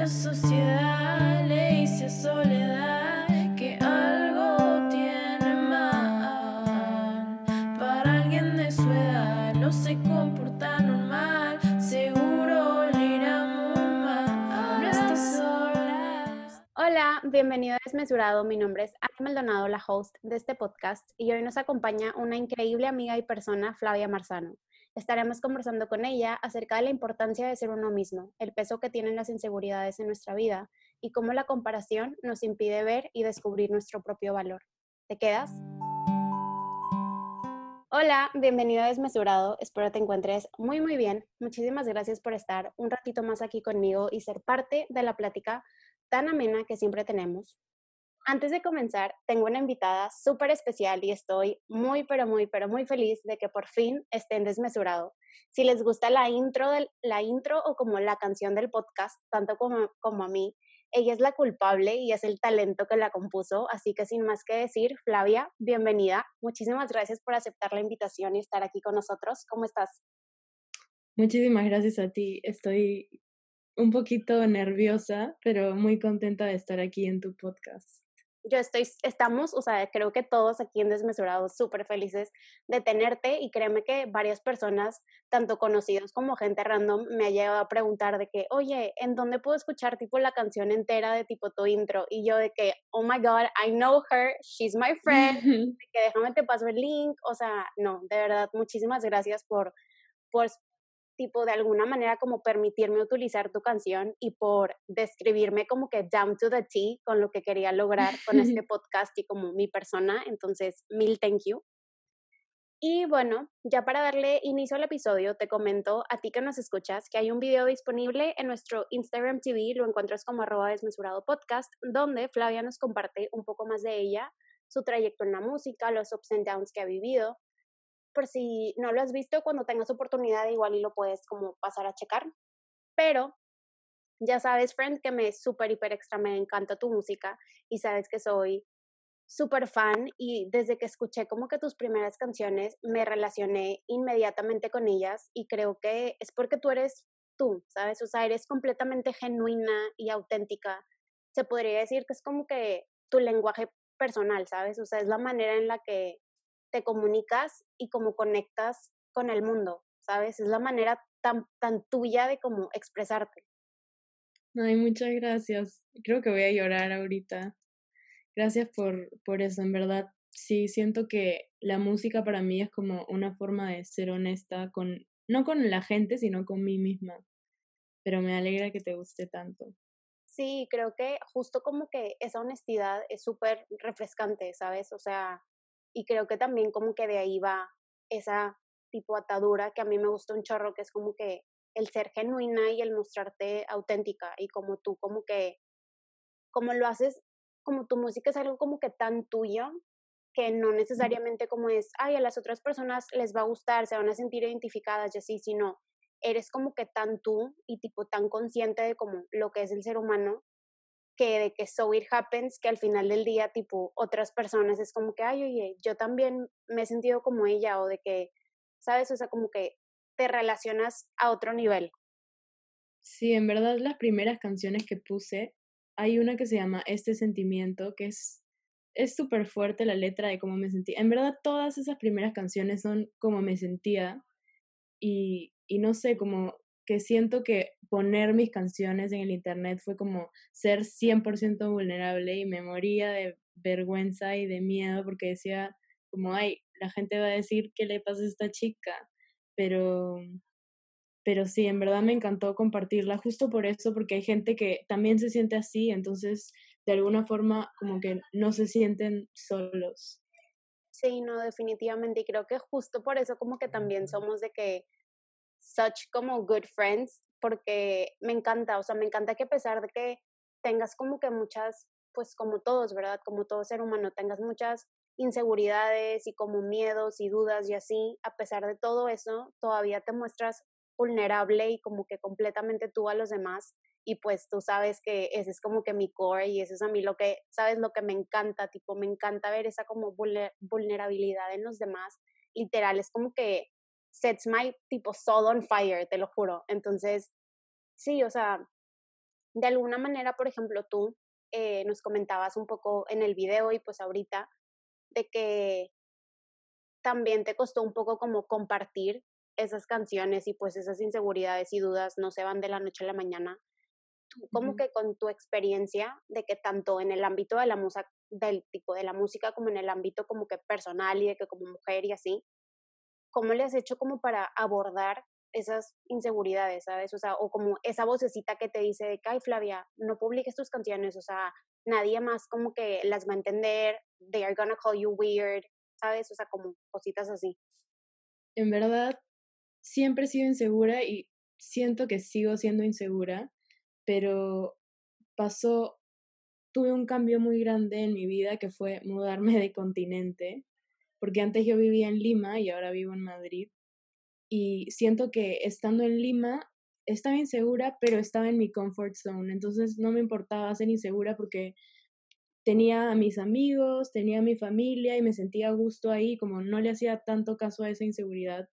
La sociedad le dice a soledad que algo tiene mal. Para alguien de su edad no se comporta normal, seguro le irá muy mal. No estás sola. Hola, bienvenido a Desmesurado. Mi nombre es Ana Maldonado, la host de este podcast, y hoy nos acompaña una increíble amiga y persona, Flavia Marzano. Estaremos conversando con ella acerca de la importancia de ser uno mismo, el peso que tienen las inseguridades en nuestra vida y cómo la comparación nos impide ver y descubrir nuestro propio valor. ¿Te quedas? Hola, bienvenido a Desmesurado. Espero te encuentres muy, muy bien. Muchísimas gracias por estar un ratito más aquí conmigo y ser parte de la plática tan amena que siempre tenemos. Antes de comenzar, tengo una invitada súper especial y estoy muy, pero muy, pero muy feliz de que por fin estén desmesurado. Si les gusta la intro, del, la intro o como la canción del podcast, tanto como, como a mí, ella es la culpable y es el talento que la compuso. Así que sin más que decir, Flavia, bienvenida. Muchísimas gracias por aceptar la invitación y estar aquí con nosotros. ¿Cómo estás? Muchísimas gracias a ti. Estoy un poquito nerviosa, pero muy contenta de estar aquí en tu podcast yo estoy, estamos, o sea, creo que todos aquí en Desmesurados súper felices de tenerte y créeme que varias personas, tanto conocidos como gente random, me ha llegado a preguntar de que, oye, ¿en dónde puedo escuchar tipo la canción entera de tipo tu intro? Y yo de que, oh my God, I know her, she's my friend, que déjame te paso el link, o sea, no, de verdad, muchísimas gracias por, por tipo de alguna manera como permitirme utilizar tu canción y por describirme como que down to the T con lo que quería lograr con este podcast y como mi persona. Entonces, mil thank you. Y bueno, ya para darle inicio al episodio, te comento a ti que nos escuchas que hay un video disponible en nuestro Instagram TV, lo encuentras como arroba desmesurado podcast, donde Flavia nos comparte un poco más de ella, su trayecto en la música, los ups and downs que ha vivido, por si no lo has visto, cuando tengas oportunidad igual y lo puedes como pasar a checar. Pero ya sabes, friend, que me súper, hiper extra me encanta tu música y sabes que soy súper fan y desde que escuché como que tus primeras canciones me relacioné inmediatamente con ellas y creo que es porque tú eres tú, ¿sabes? O sea, eres completamente genuina y auténtica. Se podría decir que es como que tu lenguaje personal, ¿sabes? O sea, es la manera en la que te comunicas y cómo conectas con el mundo, ¿sabes? Es la manera tan, tan tuya de cómo expresarte. Ay, muchas gracias. Creo que voy a llorar ahorita. Gracias por, por eso, en verdad. Sí, siento que la música para mí es como una forma de ser honesta con, no con la gente, sino con mí misma. Pero me alegra que te guste tanto. Sí, creo que justo como que esa honestidad es súper refrescante, ¿sabes? O sea, y creo que también como que de ahí va esa tipo atadura que a mí me gusta un chorro, que es como que el ser genuina y el mostrarte auténtica y como tú como que, como lo haces, como tu música es algo como que tan tuyo que no necesariamente como es, ay, a las otras personas les va a gustar, se van a sentir identificadas y así, sino eres como que tan tú y tipo tan consciente de como lo que es el ser humano que de que so it happens, que al final del día, tipo, otras personas es como que, ay, oye, yo también me he sentido como ella, o de que, ¿sabes? O sea, como que te relacionas a otro nivel. Sí, en verdad las primeras canciones que puse, hay una que se llama Este Sentimiento, que es es súper fuerte la letra de cómo me sentía. En verdad todas esas primeras canciones son como me sentía y, y no sé, como que siento que poner mis canciones en el internet fue como ser 100% vulnerable y me moría de vergüenza y de miedo porque decía como, ay, la gente va a decir qué le pasa a esta chica, pero pero sí, en verdad me encantó compartirla justo por eso, porque hay gente que también se siente así, entonces de alguna forma como que no se sienten solos. Sí, no, definitivamente, y creo que justo por eso como que también somos de que such como good friends porque me encanta, o sea, me encanta que a pesar de que tengas como que muchas, pues como todos, ¿verdad? Como todo ser humano, tengas muchas inseguridades y como miedos y dudas y así, a pesar de todo eso, todavía te muestras vulnerable y como que completamente tú a los demás y pues tú sabes que ese es como que mi core y eso es a mí lo que, sabes, lo que me encanta, tipo, me encanta ver esa como vulnerabilidad en los demás, literal, es como que sets my tipo soul on fire, te lo juro. Entonces, sí, o sea, de alguna manera, por ejemplo, tú eh, nos comentabas un poco en el video y pues ahorita de que también te costó un poco como compartir esas canciones y pues esas inseguridades y dudas no se van de la noche a la mañana. Tú como que con tu experiencia de que tanto en el ámbito de la música, del tipo de la música como en el ámbito como que personal y de que como mujer y así, ¿cómo le has hecho como para abordar esas inseguridades, ¿sabes? O sea, o como esa vocecita que te dice de que, ay, Flavia, no publiques tus canciones, o sea, nadie más como que las va a entender, they are gonna call you weird, ¿sabes? O sea, como cositas así. En verdad, siempre he sido insegura y siento que sigo siendo insegura, pero pasó, tuve un cambio muy grande en mi vida que fue mudarme de continente, porque antes yo vivía en Lima y ahora vivo en Madrid y siento que estando en Lima estaba insegura, pero estaba en mi comfort zone, entonces no me importaba ser insegura porque tenía a mis amigos, tenía a mi familia y me sentía a gusto ahí, como no le hacía tanto caso a esa inseguridad,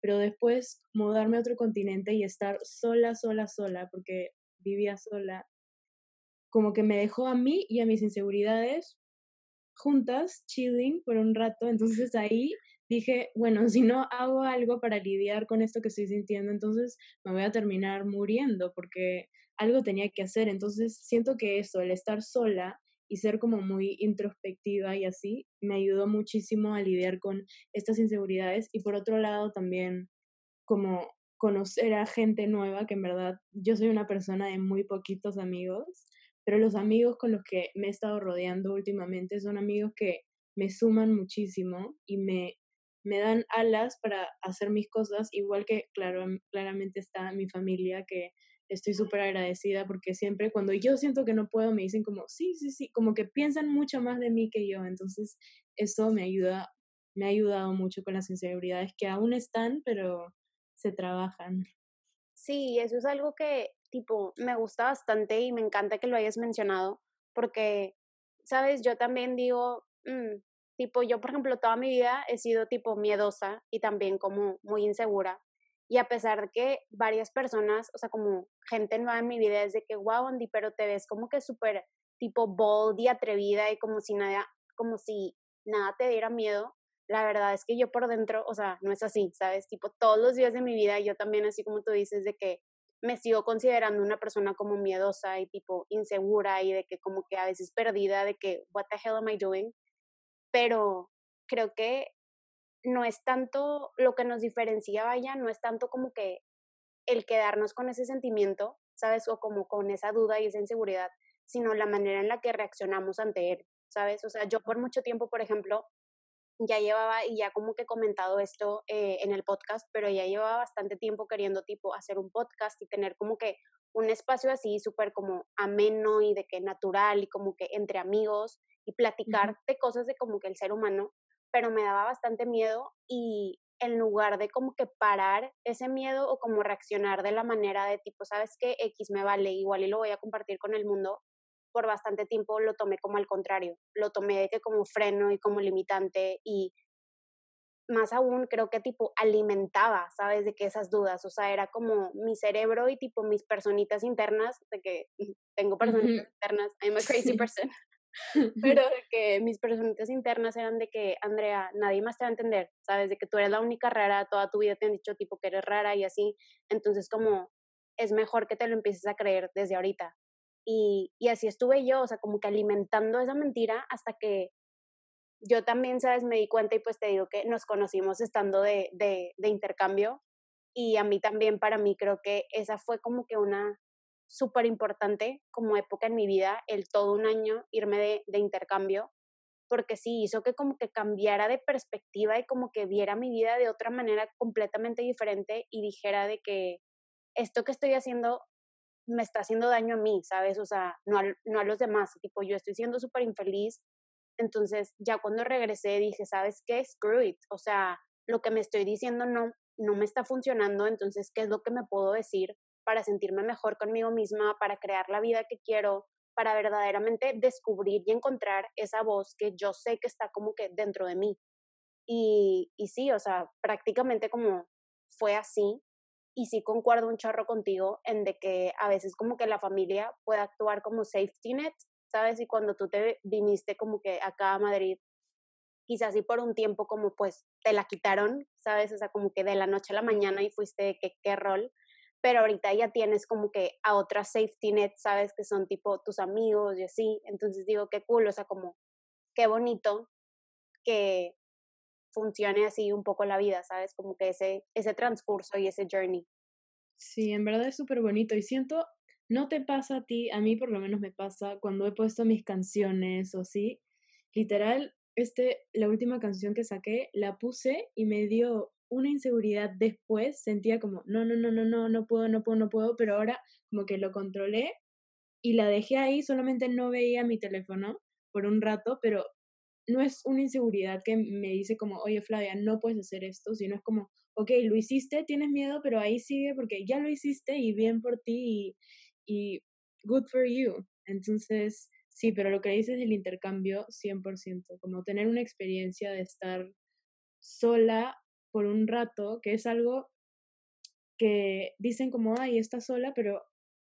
pero después mudarme a otro continente y estar sola, sola, sola, porque vivía sola, como que me dejó a mí y a mis inseguridades juntas, chilling por un rato, entonces ahí dije, bueno, si no hago algo para lidiar con esto que estoy sintiendo, entonces me voy a terminar muriendo porque algo tenía que hacer. Entonces siento que eso, el estar sola y ser como muy introspectiva y así, me ayudó muchísimo a lidiar con estas inseguridades y por otro lado también como conocer a gente nueva, que en verdad yo soy una persona de muy poquitos amigos, pero los amigos con los que me he estado rodeando últimamente son amigos que me suman muchísimo y me me dan alas para hacer mis cosas, igual que claro, claramente está mi familia, que estoy súper agradecida porque siempre cuando yo siento que no puedo me dicen como, sí, sí, sí, como que piensan mucho más de mí que yo, entonces eso me ayuda, me ha ayudado mucho con las inseguridades que aún están, pero se trabajan. Sí, eso es algo que tipo me gusta bastante y me encanta que lo hayas mencionado porque, sabes, yo también digo, mm, Tipo, yo, por ejemplo, toda mi vida he sido tipo miedosa y también como muy insegura. Y a pesar de que varias personas, o sea, como gente nueva en mi vida, es de que, wow, Andy, pero te ves como que súper tipo bold y atrevida y como si nada, como si nada te diera miedo. La verdad es que yo por dentro, o sea, no es así, ¿sabes? Tipo, todos los días de mi vida yo también, así como tú dices, de que me sigo considerando una persona como miedosa y tipo insegura y de que como que a veces perdida, de que, what the hell am I doing? pero creo que no es tanto lo que nos diferencia, vaya, no es tanto como que el quedarnos con ese sentimiento, ¿sabes? O como con esa duda y esa inseguridad, sino la manera en la que reaccionamos ante él, ¿sabes? O sea, yo por mucho tiempo, por ejemplo, ya llevaba, y ya como que he comentado esto eh, en el podcast, pero ya llevaba bastante tiempo queriendo tipo hacer un podcast y tener como que un espacio así súper como ameno y de que natural y como que entre amigos y platicar de cosas de como que el ser humano, pero me daba bastante miedo y en lugar de como que parar ese miedo o como reaccionar de la manera de tipo, sabes que X me vale igual y lo voy a compartir con el mundo, por bastante tiempo lo tomé como al contrario, lo tomé de que como freno y como limitante y más aún creo que tipo alimentaba, ¿sabes? De que esas dudas, o sea, era como mi cerebro y tipo mis personitas internas, de que tengo personitas internas, I'm a crazy person, pero de que mis personitas internas eran de que, Andrea, nadie más te va a entender, ¿sabes? De que tú eres la única rara, toda tu vida te han dicho tipo que eres rara y así, entonces como es mejor que te lo empieces a creer desde ahorita. Y, y así estuve yo, o sea, como que alimentando esa mentira hasta que yo también, ¿sabes? Me di cuenta y pues te digo que nos conocimos estando de, de, intercambio y a mí también, para mí creo que esa fue como que una súper importante como época en mi vida, el todo un año irme de, de, intercambio, porque sí hizo que como que cambiara de perspectiva y como que viera mi vida de otra manera completamente diferente y dijera de que esto que estoy haciendo me está haciendo daño a mí, ¿sabes? O sea, no a, no a los demás, tipo, yo estoy siendo súper infeliz, entonces ya cuando regresé dije, ¿sabes qué? Screw it, o sea, lo que me estoy diciendo no, no me está funcionando, entonces, ¿qué es lo que me puedo decir para sentirme mejor conmigo misma, para crear la vida que quiero, para verdaderamente descubrir y encontrar esa voz que yo sé que está como que dentro de mí. Y, y sí, o sea, prácticamente como fue así. Y sí concuerdo un chorro contigo en de que a veces como que la familia puede actuar como safety net, ¿sabes? Y cuando tú te viniste como que acá a Madrid, quizás sí por un tiempo como pues te la quitaron, ¿sabes? O sea, como que de la noche a la mañana y fuiste que qué rol, pero ahorita ya tienes como que a otras safety net, ¿sabes? Que son tipo tus amigos y así, entonces digo, qué cool, o sea, como qué bonito que funcione así un poco la vida, ¿sabes? Como que ese, ese transcurso y ese journey. Sí, en verdad es súper bonito y siento, no te pasa a ti, a mí por lo menos me pasa cuando he puesto mis canciones o sí, literal, este, la última canción que saqué, la puse y me dio una inseguridad después, sentía como, no, no, no, no, no, no puedo, no puedo, no puedo, pero ahora como que lo controlé y la dejé ahí, solamente no veía mi teléfono por un rato, pero no es una inseguridad que me dice como, oye Flavia, no puedes hacer esto, sino es como, ok, lo hiciste, tienes miedo, pero ahí sigue porque ya lo hiciste y bien por ti y, good for you. Entonces, sí, pero lo que dices del intercambio, 100%, como tener una experiencia de estar sola por un rato, que es algo que dicen como, ay, estás sola, pero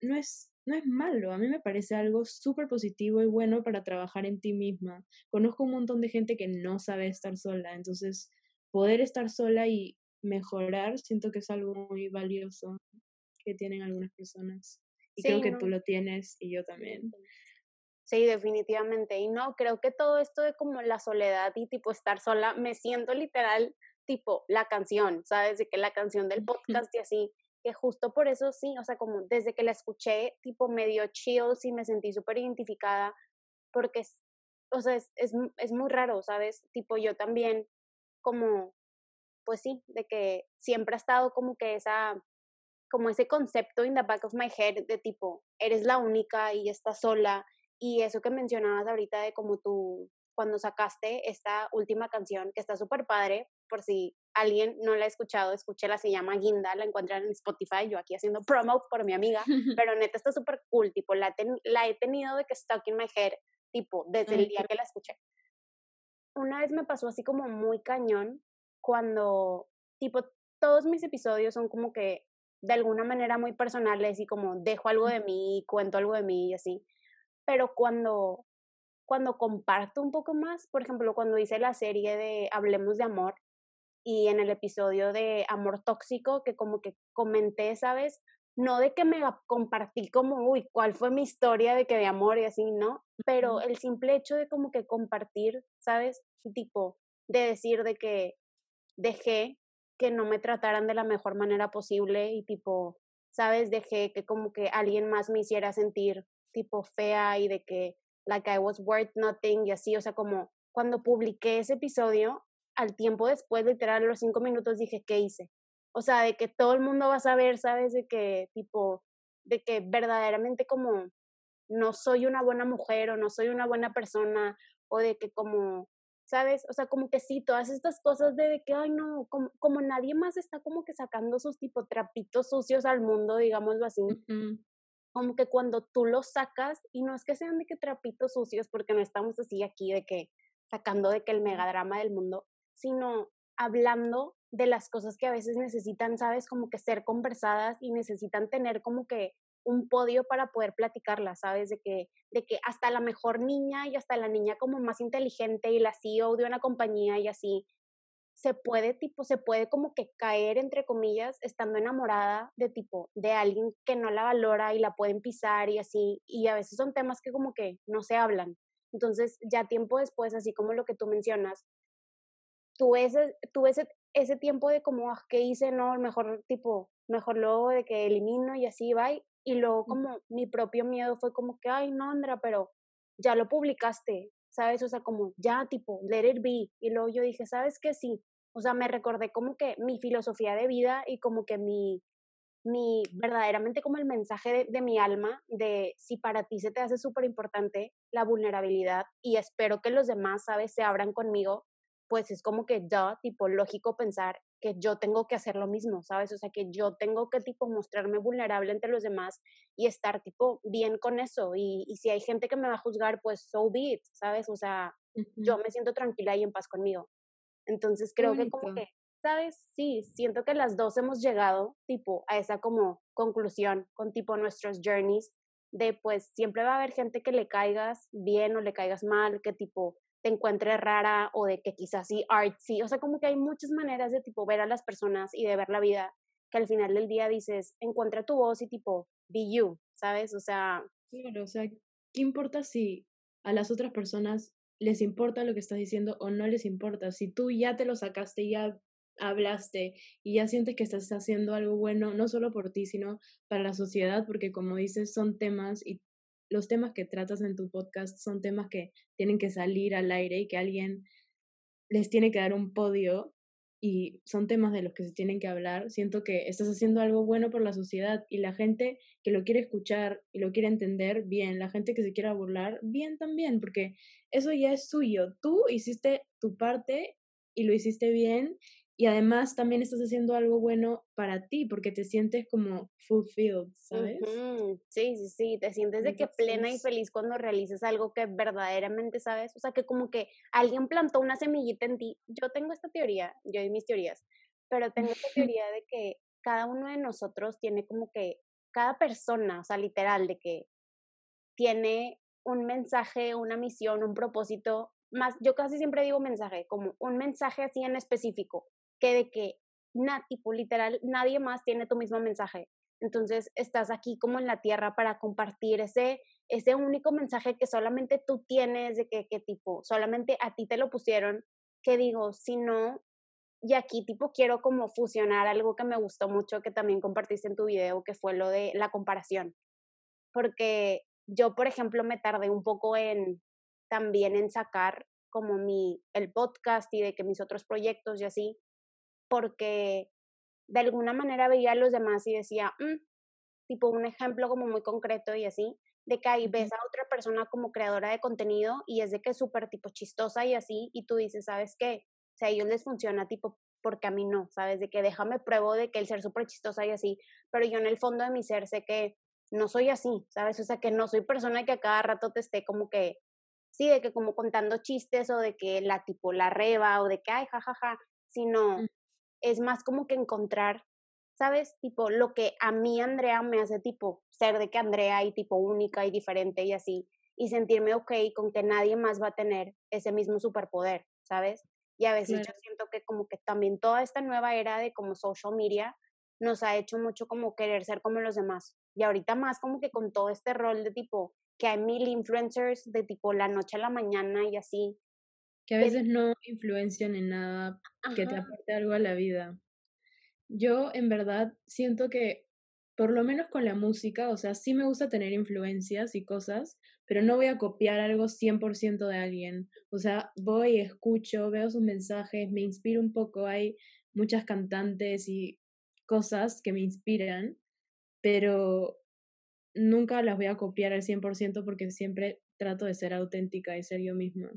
no es no es malo, a mí me parece algo súper positivo y bueno para trabajar en ti misma. Conozco un montón de gente que no sabe estar sola, entonces poder estar sola y mejorar siento que es algo muy valioso que tienen algunas personas. Y creo que tú lo tienes y yo también. Sí, definitivamente. Y no, creo que todo esto de como la soledad y tipo estar sola, me siento literal tipo la canción, ¿sabes? De que la canción del podcast y así, que justo por eso sí, o sea, como desde que la escuché, tipo medio chill, sí me sentí súper identificada, porque, es, o sea, es, es, es muy raro, ¿sabes? Tipo yo también, como, pues sí, de que siempre ha estado como que esa, como ese concepto in the back of my head de tipo, eres la única y estás sola, y eso que mencionabas ahorita de como tú, cuando sacaste esta última canción, que está súper padre, por si alguien no la ha escuchado, escúchela, se llama Guinda, la encuentran en Spotify, yo aquí haciendo promo por mi amiga, pero neta está súper cool, tipo, la, la he tenido de que stuck in my head, tipo, desde el día que la escuché. Una vez me pasó así como muy cañón, cuando, tipo, todos mis episodios son como que de alguna manera muy personales y como dejo algo de mí, cuento algo de mí y así, pero cuando cuando comparto un poco más, por ejemplo, cuando hice la serie de Hablemos de Amor, y en el episodio de Amor Tóxico, que como que comenté, ¿sabes? No de que me compartí como, uy, cuál fue mi historia de que de amor y así, ¿no? Pero el simple hecho de como que compartir, ¿sabes? Tipo, de decir de que dejé que no me trataran de la mejor manera posible y tipo, ¿sabes? Dejé que como que alguien más me hiciera sentir tipo fea y de que like I was worth nothing y así, o sea, como cuando publiqué ese episodio, al tiempo después, literal, los cinco minutos dije, ¿qué hice? O sea, de que todo el mundo va a saber, ¿sabes? De que, tipo, de que verdaderamente como no soy una buena mujer o no soy una buena persona o de que como, ¿sabes? O sea, como que sí, todas estas cosas de, que, ay, no, como, como, nadie más está como que sacando sus tipo trapitos sucios al mundo, digámoslo así. Como que cuando tú los sacas, y no es que sean de que trapitos sucios, porque no estamos así aquí de que sacando de que el megadrama del mundo, sino hablando de las cosas que a veces necesitan, sabes, como que ser conversadas y necesitan tener como que un podio para poder platicarlas, ¿sabes? De que, de que hasta la mejor niña y hasta la niña como más inteligente y la CEO de una compañía y así, se puede tipo, se puede como que caer, entre comillas, estando enamorada de tipo, de alguien que no la valora y la pueden pisar y así, y a veces son temas que como que no se hablan. Entonces, ya tiempo después, así como lo que tú mencionas, tuve ese, ese, ese tiempo de como, ah, ¿qué hice? No, mejor tipo, mejor luego de que elimino y así va. Y luego como mi propio miedo fue como que, ay, no, Andra, pero ya lo publicaste, ¿sabes? O sea, como ya tipo, let it be. Y luego yo dije, ¿sabes qué? Sí. O sea, me recordé como que mi filosofía de vida y como que mi, mi verdaderamente como el mensaje de, de mi alma de si para ti se te hace súper importante la vulnerabilidad y espero que los demás, ¿sabes? Se abran conmigo pues es como que ya, tipo, lógico pensar que yo tengo que hacer lo mismo, ¿sabes? O sea, que yo tengo que, tipo, mostrarme vulnerable entre los demás y estar, tipo, bien con eso. Y, y si hay gente que me va a juzgar, pues so be it, ¿sabes? O sea, yo me siento tranquila y en paz conmigo. Entonces creo que como que sabes, sí, siento que las dos hemos llegado, tipo, a esa como conclusión con tipo nuestros journeys de pues siempre va a haber gente que le caigas bien o le caigas mal, que tipo te encuentre rara o de que quizás sí artsy, o sea, como que hay muchas maneras de tipo ver a las personas y de ver la vida que al final del día dices, encuentra tu voz y tipo, be you, ¿sabes? O sea... Claro, o sea, ¿qué importa si a las otras personas les importa lo que estás diciendo o no les importa? Si tú ya te lo sacaste, ya hablaste y ya sientes que estás haciendo algo bueno, no solo por ti, sino para la sociedad, porque como dices, son temas y los temas que tratas en tu podcast son temas que tienen que salir al aire y que alguien les tiene que dar un podio y son temas de los que se tienen que hablar. Siento que estás haciendo algo bueno por la sociedad y la gente que lo quiere escuchar y lo quiere entender, bien. La gente que se quiera burlar, bien también, porque eso ya es suyo. Tú hiciste tu parte y lo hiciste bien y además también estás haciendo algo bueno para ti porque te sientes como fulfilled, ¿sabes? Sí, sí, sí, te sientes de que plena y feliz cuando realizas algo que verdaderamente sabes, o sea, que como que alguien plantó una semillita en ti. Yo tengo esta teoría, yo y mis teorías, pero tengo esta teoría de que cada uno de nosotros tiene como que, cada persona, o sea, literal, de que tiene un mensaje, una misión, un propósito más, yo casi siempre digo mensaje, como un mensaje así en específico, que de que, na, tipo, literal, nadie más tiene tu mismo mensaje. Entonces, estás aquí como en la tierra para compartir ese, ese único mensaje que solamente tú tienes, de que, que tipo, solamente a ti te lo pusieron, que digo, si no, y aquí tipo quiero como fusionar algo que me gustó mucho, que también compartiste en tu video, que fue lo de la comparación. Porque yo, por ejemplo, me tardé un poco en también en sacar como mi, el podcast y de que mis otros proyectos y así, porque de alguna manera veía a los demás y decía, mm", tipo un ejemplo como muy concreto y así, de que ahí ves a otra persona como creadora de contenido y es de que es súper tipo chistosa y así, y tú dices, ¿sabes qué? O sea, a ellos les funciona tipo porque a mí no, ¿sabes? De que déjame pruebo de que el ser súper chistosa y así, pero yo en el fondo de mi ser sé que no soy así, ¿sabes? O sea, que no soy persona que a cada rato te esté como que, sí, de que como contando chistes o de que la tipo la reba o de que, ay, jajaja, ja, ja, sino es más como que encontrar, ¿sabes? Tipo, lo que a mí Andrea me hace tipo ser de que Andrea y tipo única y diferente y así, y sentirme ok con que nadie más va a tener ese mismo superpoder, ¿sabes? Y a veces yo siento que como que también toda esta nueva era de como social media nos ha hecho mucho como querer ser como los demás. Y ahorita más como que con todo este rol de tipo que hay mil influencers de tipo la noche a la mañana y así, que a veces no influencian en nada que te aporte algo a la vida. Yo en verdad siento que, por lo menos con la música, o sea, sí me gusta tener influencias y cosas, pero no voy a copiar algo 100% de alguien. O sea, voy, escucho, veo sus mensajes, me inspiro un poco, hay muchas cantantes y cosas que me inspiran, pero nunca las voy a copiar al 100% porque siempre trato de ser auténtica y ser yo misma.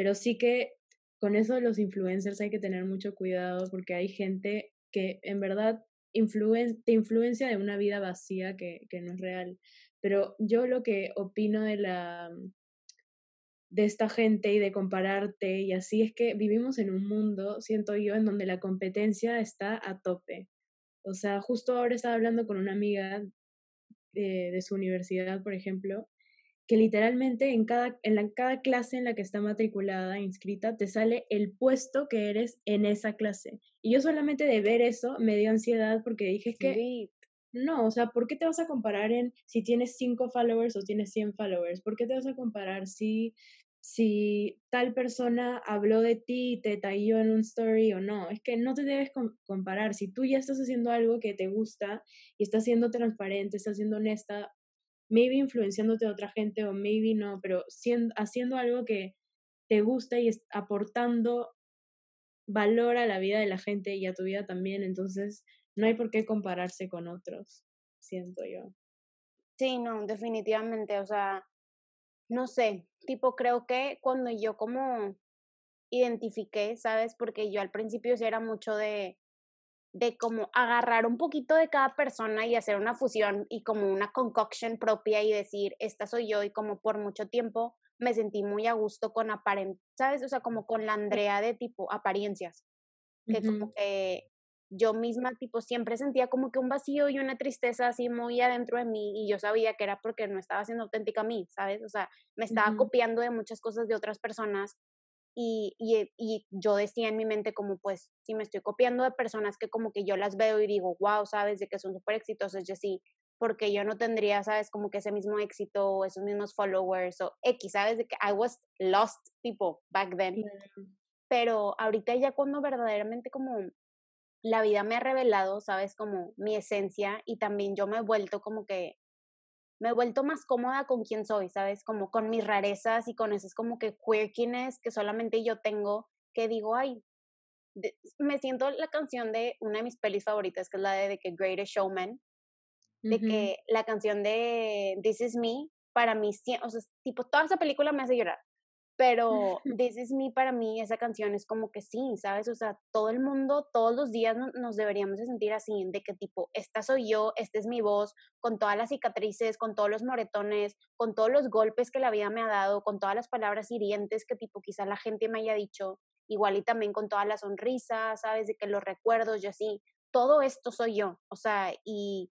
Pero sí que con eso de los influencers hay que tener mucho cuidado porque hay gente que en verdad te influencia de una vida vacía que, que no es real. Pero yo lo que opino de la de esta gente y de compararte y así es que vivimos en un mundo, siento yo, en donde la competencia está a tope. O sea, justo ahora estaba hablando con una amiga de, de su universidad, por ejemplo, que literalmente en cada, en la, cada clase en la que está matriculada, inscrita, te sale el puesto que eres en esa clase. Y yo solamente de ver eso me dio ansiedad porque dije que... No, o sea, ¿por qué te vas a comparar en si tienes 5 followers o tienes 100 followers? ¿Por qué te vas a comparar si, si tal persona habló de ti y te talló en un story o no? Es que no te debes comparar. Si tú ya estás haciendo algo que te gusta y estás siendo transparente, estás siendo honesta, maybe influenciándote a otra gente o maybe no, pero siendo, haciendo algo que te gusta y aportando valor a la vida de la gente y a tu vida también, entonces no hay por qué compararse con otros, siento yo. Sí, no, definitivamente, o sea, no sé, tipo creo que cuando yo como identifiqué, ¿sabes? Porque yo al principio sí era mucho de, de como agarrar un poquito de cada persona y hacer una fusión y como una concoction propia y decir, esta soy yo y como por mucho tiempo me sentí muy a gusto con apariencias, ¿sabes? O sea, como con la Andrea de tipo apariencias. que como que yo misma, tipo, siempre sentía como que un vacío y una tristeza así muy adentro de mí y yo sabía que era porque no estaba siendo auténtica a mí, ¿sabes? O sea, me estaba copiando de muchas cosas de otras personas y, y, y, yo decía en mi mente como, pues, si me estoy copiando de personas que como que yo las veo y digo, wow, ¿sabes? De que son súper exitosas, yo sí, porque yo no tendría, ¿sabes? Como que ese mismo éxito o esos mismos followers o X, ¿sabes? De que I was lost people back then. Pero ahorita ya cuando verdaderamente como la vida me ha revelado, ¿sabes? Como mi esencia y también yo me he vuelto como que, me he vuelto más cómoda con quien soy, ¿sabes? Como con mis rarezas y con esos como que quirkiness que solamente yo tengo, que digo, ay, me siento la canción de una de mis pelis favoritas, que es la de, de que Greatest Showman, de que la canción de This Is Me, para mí, o sea, tipo, toda esa película me hace llorar pero This Is Me para mí, esa canción es como que sí, ¿sabes? O sea, todo el mundo, todos los días nos deberíamos de sentir así, de que tipo, esta soy yo, esta es mi voz, con todas las cicatrices, con todos los moretones, con todos los golpes que la vida me ha dado, con todas las palabras hirientes que tipo quizá la gente me haya dicho, igual y también con todas las sonrisas, ¿sabes? De que los recuerdos y así, todo esto soy yo, o sea, y,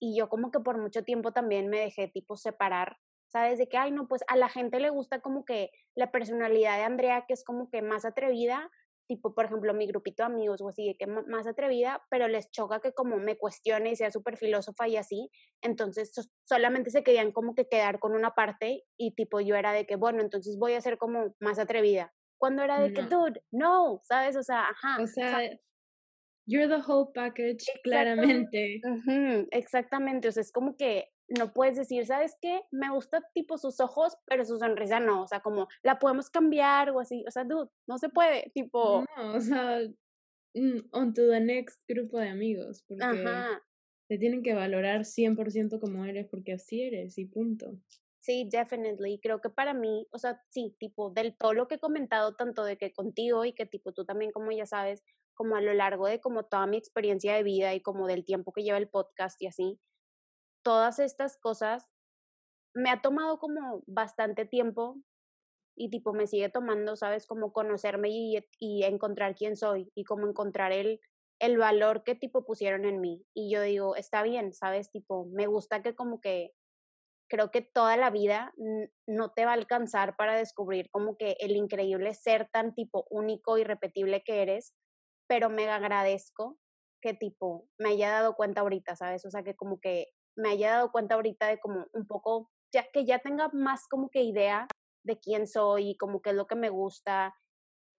y yo como que por mucho tiempo también me dejé tipo separar ¿sabes? De que, ay, no, pues a la gente le gusta como que la personalidad de Andrea, que es como que más atrevida, tipo, por ejemplo, mi grupito de amigos o así, de que más atrevida, pero les choca que como me cuestione y sea súper filósofa y así, entonces solamente se querían como que quedar con una parte y tipo yo era de que, bueno, entonces voy a ser como más atrevida. Cuando era de que, dude, no, ¿sabes? O sea, ajá. O sea, you're the whole package, claramente. exactamente, o sea, es como que no puedes decir, ¿sabes qué? Me gusta tipo sus ojos, pero su sonrisa no, o sea, como la podemos cambiar o así, o sea, dude, no se puede, tipo... No, o sea, mm, on to the next grupo de amigos, porque Ajá. te tienen que valorar 100% como eres, porque así eres y punto. Sí, definitely. Creo que para mí, o sea, sí, tipo, del todo lo que he comentado, tanto de que contigo y que tipo tú también, como ya sabes, como a lo largo de como toda mi experiencia de vida y como del tiempo que lleva el podcast y así, todas estas cosas me ha tomado como bastante tiempo y tipo me sigue tomando, ¿sabes? Como conocerme y, y encontrar quién soy y como encontrar el, el valor que tipo pusieron en mí. Y yo digo, está bien, ¿sabes? Tipo, me gusta que como que creo que toda la vida no te va a alcanzar para descubrir como que el increíble ser tan tipo único y repetible que eres, pero me agradezco que tipo me haya dado cuenta ahorita, ¿sabes? O sea, que como que me haya dado cuenta ahorita de como un poco, ya que ya tenga más como que idea de quién soy y como qué es lo que me gusta.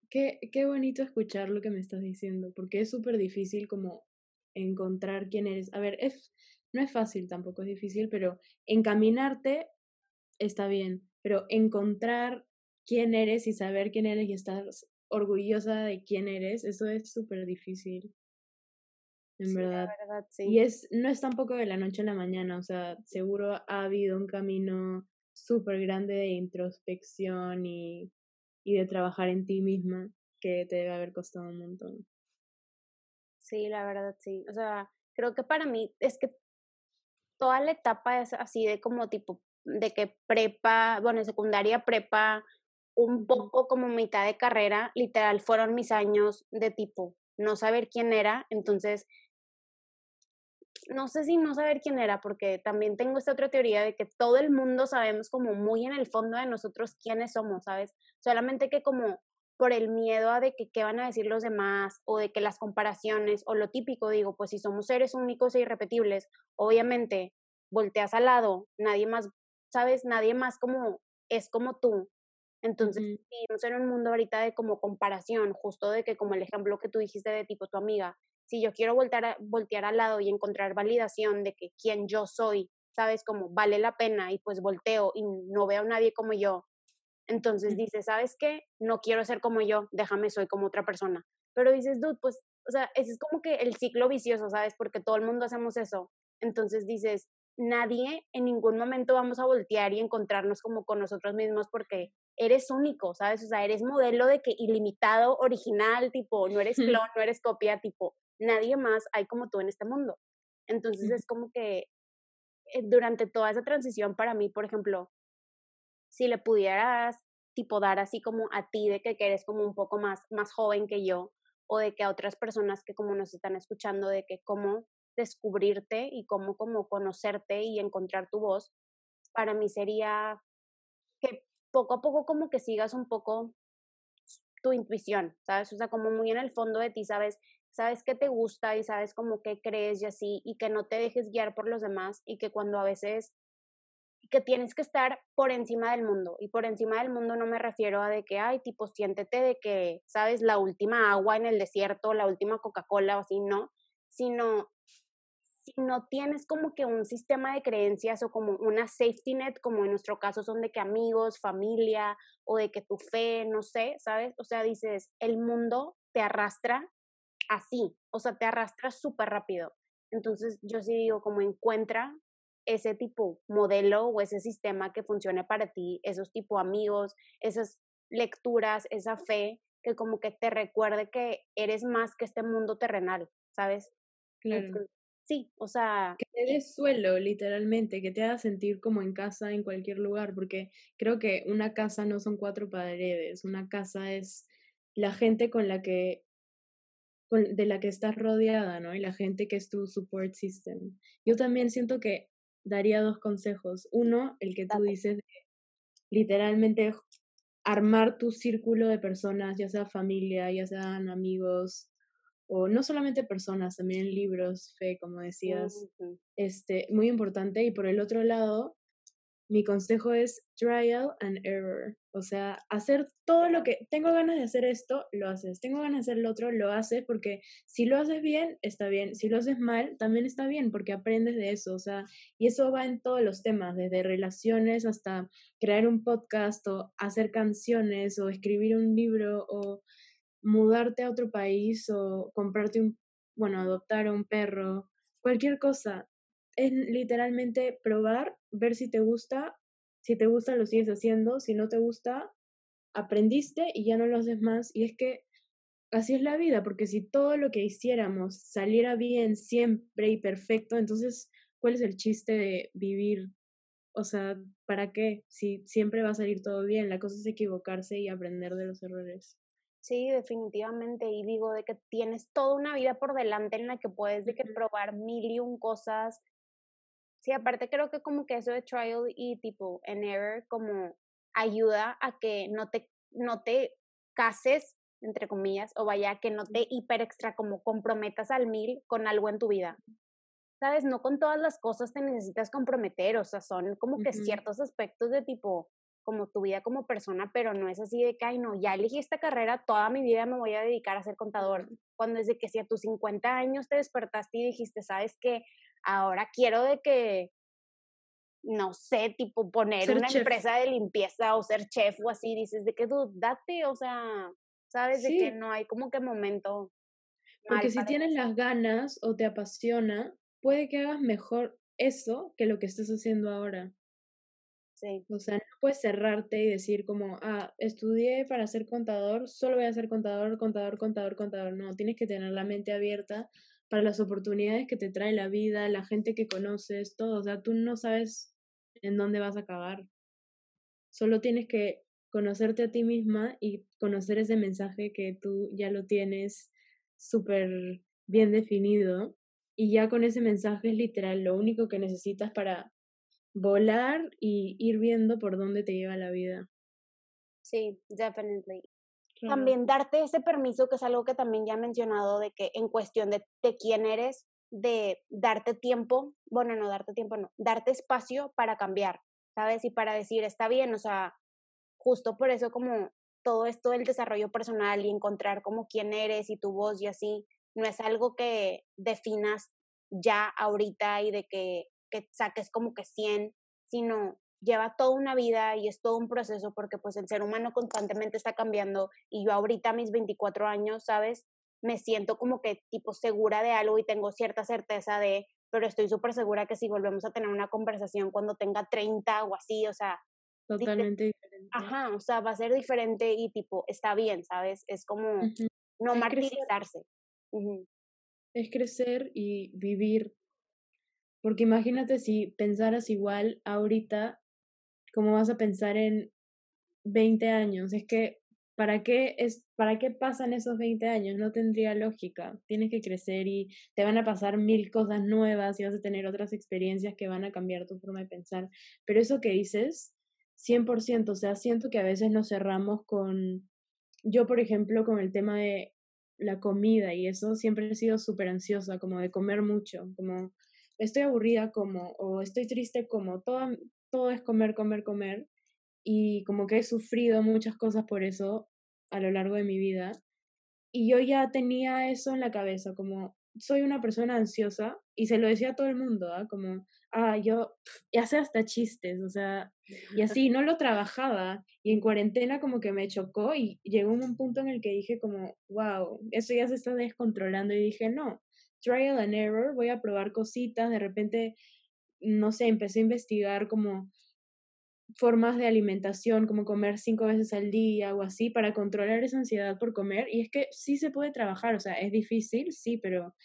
Qué, qué bonito escuchar lo que me estás diciendo, porque es súper difícil como encontrar quién eres. A ver, es, no es fácil, tampoco es difícil, pero encaminarte está bien, pero encontrar quién eres y saber quién eres y estar orgullosa de quién eres, eso es súper difícil en verdad. Y es, no es tampoco de la noche a la mañana, o sea, seguro ha habido un camino súper grande de introspección y, y de trabajar en ti misma que te debe haber costado un montón. Sí, la verdad, sí. O sea, creo que para mí es que toda la etapa es así de como tipo, de que prepa, bueno, secundaria, prepa, un poco como mitad de carrera, literal, fueron mis años de tipo no saber quién era, entonces no sé si no saber quién era, porque también tengo esta otra teoría de que todo el mundo sabemos como muy en el fondo de nosotros quiénes somos, ¿sabes? Solamente que como por el miedo a de que qué van a decir los demás o de que las comparaciones o lo típico, digo, pues si somos seres únicos e irrepetibles, obviamente volteas al lado, nadie más, ¿sabes? Nadie más como es como tú. Entonces, vivimos en un mundo ahorita de como comparación, justo de que como el ejemplo que tú dijiste de tipo tu amiga, si yo quiero voltear, voltear al lado y encontrar validación de que quien yo soy, sabes, como vale la pena y pues volteo y no veo a nadie como yo, entonces dices, ¿sabes qué? No quiero ser como yo, déjame, soy como otra persona. Pero dices, dude, pues, o sea, ese es como que el ciclo vicioso, ¿sabes? Porque todo el mundo hacemos eso. Entonces dices, nadie en ningún momento vamos a voltear y encontrarnos como con nosotros mismos porque eres único, ¿sabes? O sea, eres modelo de que ilimitado, original, tipo, no eres clon, no eres copia, tipo, nadie más hay como tú en este mundo. Entonces es como que eh, durante toda esa transición para mí, por ejemplo, si le pudieras tipo dar así como a ti de que, eres como un poco más, más joven que yo, o de que a otras personas que como nos están escuchando, de que cómo descubrirte y cómo como conocerte y encontrar tu voz, para mí sería que poco a poco como que sigas un poco tu intuición, ¿sabes? O sea, como muy en el fondo de ti, ¿sabes? Sabes qué te gusta y sabes como qué crees y así, y que no te dejes guiar por los demás y que cuando a veces que tienes que estar por encima del mundo. Y por encima del mundo no me refiero a de que, ay, tipo, siéntete de que, sabes, la última agua en el desierto, la última Coca-Cola o así, no, sino si no tienes como que un sistema de creencias o como una safety net, como en nuestro caso son de que amigos, familia o de que tu fe, no sé, ¿sabes? O sea, dices, el mundo te arrastra así, o sea, te arrastra súper rápido. Entonces yo sí digo, como encuentra ese tipo modelo o ese sistema que funcione para ti, esos tipo amigos, esas lecturas, esa fe, que como que te recuerde que eres más que este mundo terrenal, ¿sabes? Claro. sí, o sea... Que te des suelo, literalmente, que te haga sentir como en casa en cualquier lugar, porque creo que una casa no son cuatro paredes, una casa es la gente con la que de la que estás rodeada, ¿no? Y la gente que es tu support system. Yo también siento que daría dos consejos. Uno, el que tú dices, de, literalmente armar tu círculo de personas, ya sea familia, ya sean amigos, o no solamente personas, también libros, fe, como decías, este, muy importante. Y por el otro lado, mi consejo es trial and error. O sea, hacer todo lo que tengo ganas de hacer esto, lo haces. Tengo ganas de hacer lo otro, lo haces porque si lo haces bien, está bien. Si lo haces mal, también está bien porque aprendes de eso. O sea, y eso va en todos los temas, desde relaciones hasta crear un podcast o hacer canciones o escribir un libro o mudarte a otro país o comprarte un, bueno, adoptar un perro, cualquier cosa es literalmente probar, ver si te gusta, si te gusta lo sigues haciendo, si no te gusta, aprendiste y ya no lo haces más. Y es que así es la vida, porque si todo lo que hiciéramos saliera bien siempre y perfecto, entonces, ¿cuál es el chiste de vivir? O sea, ¿para qué? Si siempre va a salir todo bien, la cosa es equivocarse y aprender de los errores. Sí, definitivamente. Y digo de que tienes toda una vida por delante en la que puedes de que probar mil y un cosas, Sí, aparte creo que como que eso de trial y tipo en error como ayuda a que no te, no te cases, entre comillas, o vaya que no te hiper extra como comprometas al mil con algo en tu vida. ¿Sabes? No con todas las cosas te necesitas comprometer, o sea, son como que ciertos aspectos de tipo, como tu vida como persona, pero no es así de que, ay, no, ya elegí esta carrera, toda mi vida me voy a dedicar a ser contador. Cuando es de que si a tus 50 años te despertaste y dijiste, sabes que ahora quiero de que, no sé, tipo poner una empresa de limpieza o ser chef o así, dices de que date, o sea, sabes de que no hay como que momento. Porque si tienes las ganas o te apasiona, puede que hagas mejor eso que lo que estás haciendo ahora. Sí. O sea, no puedes cerrarte y decir como, ah, estudié para ser contador, solo voy a ser contador, contador, contador, contador. No, tienes que tener la mente abierta para las oportunidades que te trae la vida, la gente que conoces, todo. O sea, tú no sabes en dónde vas a acabar. Solo tienes que conocerte a ti misma y conocer ese mensaje que tú ya lo tienes súper bien definido. Y ya con ese mensaje es literal lo único que necesitas para volar y ir viendo por dónde te lleva la vida. Sí, definitely. También darte ese permiso, que es algo que también ya he mencionado, de que en cuestión de, de quién eres, de darte tiempo, bueno, no darte tiempo, no, darte espacio para cambiar, ¿sabes? Y para decir, está bien, o sea, justo por eso como todo esto del desarrollo personal y encontrar como quién eres y tu voz y así, no es algo que definas ya ahorita y de que, que saques como que 100, sino lleva toda una vida y es todo un proceso porque pues el ser humano constantemente está cambiando y yo ahorita a mis 24 años, ¿sabes? Me siento como que tipo segura de algo y tengo cierta certeza de, pero estoy súper segura que si volvemos a tener una conversación cuando tenga 30 o así, o sea... Totalmente diferente. Ajá, o sea, va a ser diferente y tipo, está bien, ¿sabes? Es como no martirizarse. Es crecer y vivir porque imagínate si pensaras igual ahorita, ¿cómo vas a pensar en 20 años? Es que ¿para qué, es, ¿para qué pasan esos 20 años? No tendría lógica. Tienes que crecer y te van a pasar mil cosas nuevas y vas a tener otras experiencias que van a cambiar tu forma de pensar. Pero eso que dices, 100%, o sea, siento que a veces nos cerramos con, yo por ejemplo, con el tema de la comida y eso, siempre he sido súper ansiosa, como de comer mucho, como estoy aburrida como, o estoy triste como, todo, todo es comer, comer, comer y como que he sufrido muchas cosas por eso a lo largo de mi vida. Y yo ya tenía eso en la cabeza, como soy una persona ansiosa y se lo decía a todo el mundo, ¿ah? como, ah, yo, y hace hasta chistes, o sea, y así, no lo trabajaba y en cuarentena como que me chocó y llegó un punto en el que dije como, wow, eso ya se está descontrolando y dije, no, trial and error, voy a probar cositas, de repente, no sé, empecé a investigar como formas de alimentación, como comer cinco veces al día o así, para controlar esa ansiedad por comer. Y es que sí se puede trabajar, o sea, es difícil, sí, pero,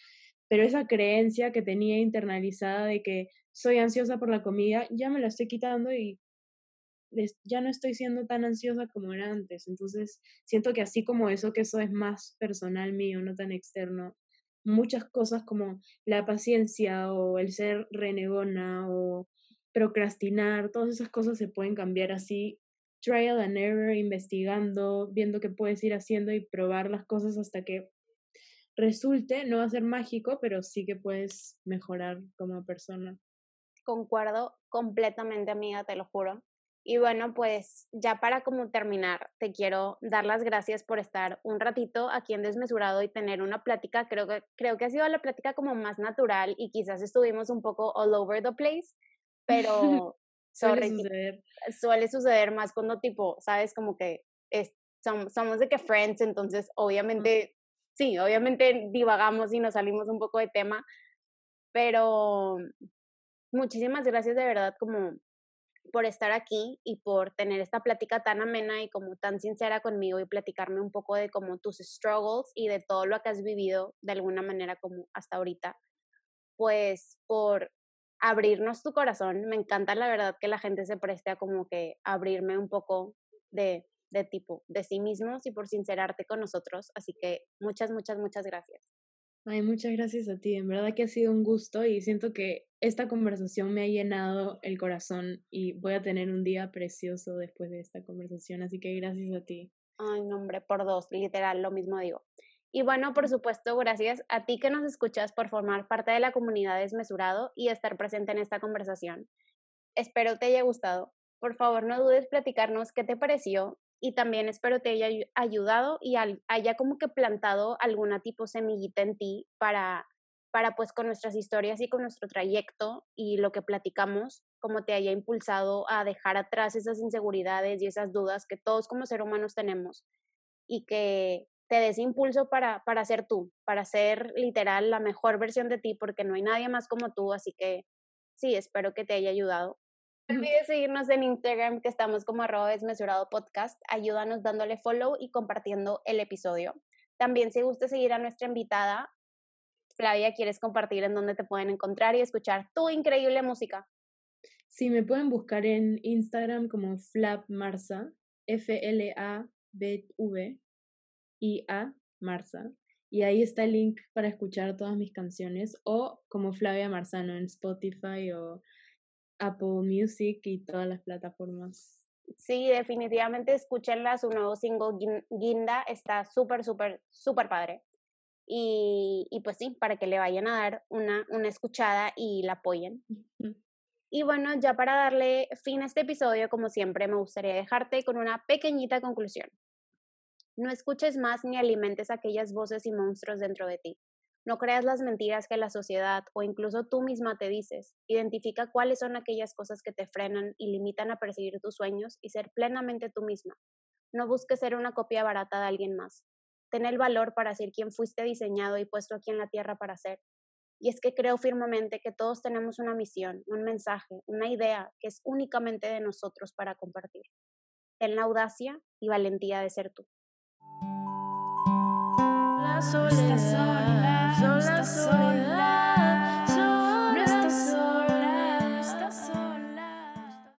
pero esa creencia que tenía internalizada de que soy ansiosa por la comida, ya me la estoy quitando y ya no estoy siendo tan ansiosa como era antes. Entonces, siento que así como eso, que eso es más personal mío, no tan externo, muchas cosas como la paciencia o el ser renegona o procrastinar, todas esas cosas se pueden cambiar así, trial and error, investigando, viendo qué puedes ir haciendo y probar las cosas hasta que resulte, no va a ser mágico, pero sí que puedes mejorar como persona. Concuerdo completamente, amiga, te lo juro. Y bueno, pues ya para como terminar, te quiero dar las gracias por estar un ratito aquí en Desmesurado y tener una plática. Creo que, creo que ha sido la plática como más natural y quizás estuvimos un poco all over the place, pero suele suceder. Suele suceder más cuando tipo, sabes, como que es, somos, somos de que friends, entonces obviamente, sí, obviamente divagamos y nos salimos un poco de tema, pero muchísimas gracias de verdad como por estar aquí y por tener esta plática tan amena y como tan sincera conmigo y platicarme un poco de como tus struggles y de todo lo que has vivido de alguna manera como hasta ahorita. Pues por abrirnos tu corazón. Me encanta la verdad que la gente se preste a como que abrirme un poco de, de tipo, de sí mismos y por sincerarte con nosotros. Así que muchas, muchas, muchas gracias. Ay, muchas gracias a ti. En verdad que ha sido un gusto y siento que esta conversación me ha llenado el corazón y voy a tener un día precioso después de esta conversación. Así que gracias a ti. Ay, nombre, por dos, literal, lo mismo digo. Y bueno, por supuesto, gracias a ti que nos escuchas por formar parte de la comunidad Desmesurado y estar presente en esta conversación. Espero te haya gustado. Por favor, no dudes platicarnos qué te pareció y también espero te haya ayudado y haya como que plantado alguna tipo semillita en ti para para pues con nuestras historias y con nuestro trayecto y lo que platicamos, como te haya impulsado a dejar atrás esas inseguridades y esas dudas que todos como seres humanos tenemos y que te des impulso para, para ser tú, para ser literal la mejor versión de ti, porque no hay nadie más como tú, así que sí, espero que te haya ayudado. No olvides seguirnos en Instagram, que estamos como arroba desmesurado podcast. Ayúdanos dándole follow y compartiendo el episodio. También si gusta seguir a nuestra invitada, Flavia, ¿quieres compartir en dónde te pueden encontrar y escuchar tu increíble música? Sí, me pueden buscar en Instagram como Flap Marza, F-L-A-B-V y a Marza. Y ahí está el link para escuchar todas mis canciones o como Flavia Marzano en Spotify o Apple Music y todas las plataformas. Sí, definitivamente escúchenla, su nuevo single Guinda está súper, súper, súper padre. Y, y, pues sí, para que le vayan a dar una, una escuchada y la apoyen. Y bueno, ya para darle fin a este episodio, como siempre, me gustaría dejarte con una pequeñita conclusión. No escuches más ni alimentes aquellas voces y monstruos dentro de ti. No creas las mentiras que la sociedad o incluso tú misma te dices. Identifica cuáles son aquellas cosas que te frenan y limitan a perseguir tus sueños y ser plenamente tú misma. No busques ser una copia barata de alguien más. Ten el valor para ser quien fuiste diseñado y puesto aquí en la tierra para ser. Y es que creo firmemente que todos tenemos una misión, un mensaje, una idea que es únicamente de nosotros para compartir. Ten la audacia y valentía de ser tú soledad, sola, soledad.